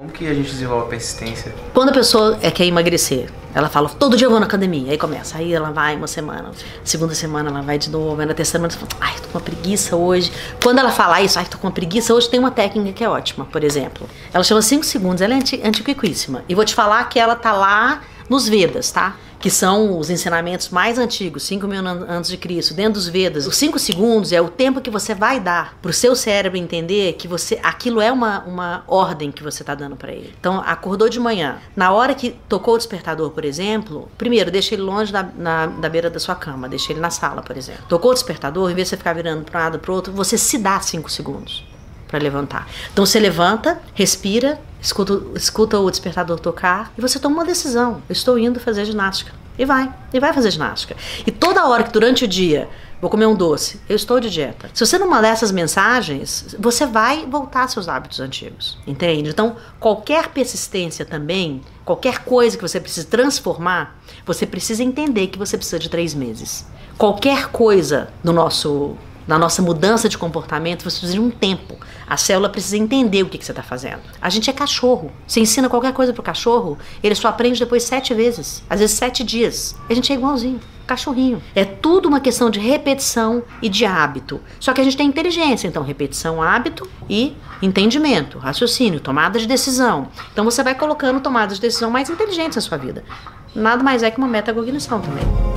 Como que a gente desenvolve persistência? Quando a pessoa é, quer emagrecer, ela fala, todo dia eu vou na academia. Aí começa, aí ela vai uma semana, segunda semana ela vai de novo, aí na terceira semana ela fala, ai, tô com uma preguiça hoje. Quando ela fala isso, ai, tô com uma preguiça, hoje tem uma técnica que é ótima, por exemplo. Ela chama 5 segundos, ela é anti antiquíssima. E vou te falar que ela tá lá nos Vedas, tá? Que são os ensinamentos mais antigos, 5 mil anos de Cristo, dentro dos Vedas. Os 5 segundos é o tempo que você vai dar para o seu cérebro entender que você aquilo é uma, uma ordem que você está dando para ele. Então, acordou de manhã. Na hora que tocou o despertador, por exemplo, primeiro, deixa ele longe da, na, da beira da sua cama, deixa ele na sala, por exemplo. Tocou o despertador, em vez de você ficar virando para um lado para outro, você se dá 5 segundos para levantar. Então você levanta, respira, escuta, escuta o despertador tocar e você toma uma decisão. Eu estou indo fazer ginástica. E vai, e vai fazer ginástica. E toda hora que durante o dia vou comer um doce, eu estou de dieta. Se você não mandar essas mensagens, você vai voltar aos seus hábitos antigos, entende? Então, qualquer persistência também, qualquer coisa que você precise transformar, você precisa entender que você precisa de três meses. Qualquer coisa no nosso na nossa mudança de comportamento, você precisa de um tempo. A célula precisa entender o que, que você está fazendo. A gente é cachorro. Você ensina qualquer coisa pro cachorro, ele só aprende depois sete vezes, às vezes sete dias. A gente é igualzinho cachorrinho. É tudo uma questão de repetição e de hábito. Só que a gente tem inteligência, então repetição, hábito e entendimento, raciocínio, tomada de decisão. Então você vai colocando tomadas de decisão mais inteligentes na sua vida. Nada mais é que uma metacognição também.